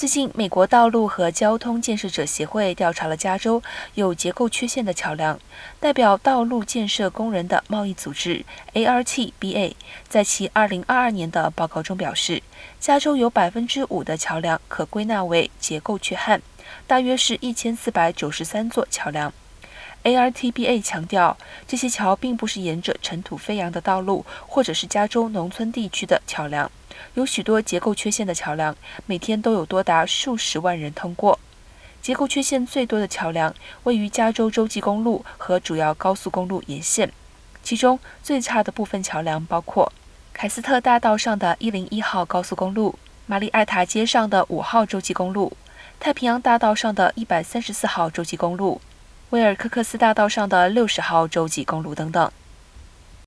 最近，美国道路和交通建设者协会调查了加州有结构缺陷的桥梁。代表道路建设工人的贸易组织 ARTBA 在其2022年的报告中表示，加州有5%的桥梁可归纳为结构缺憾，大约是一千四百九十三座桥梁。ARTBA 强调，这些桥并不是沿着尘土飞扬的道路，或者是加州农村地区的桥梁。有许多结构缺陷的桥梁，每天都有多达数十万人通过。结构缺陷最多的桥梁位于加州洲际公路和主要高速公路沿线，其中最差的部分桥梁包括凯斯特大道上的一零一号高速公路、玛丽艾塔街上的五号洲际公路、太平洋大道上的一百三十四号洲际公路。威尔科克斯大道上的六十号洲际公路等等。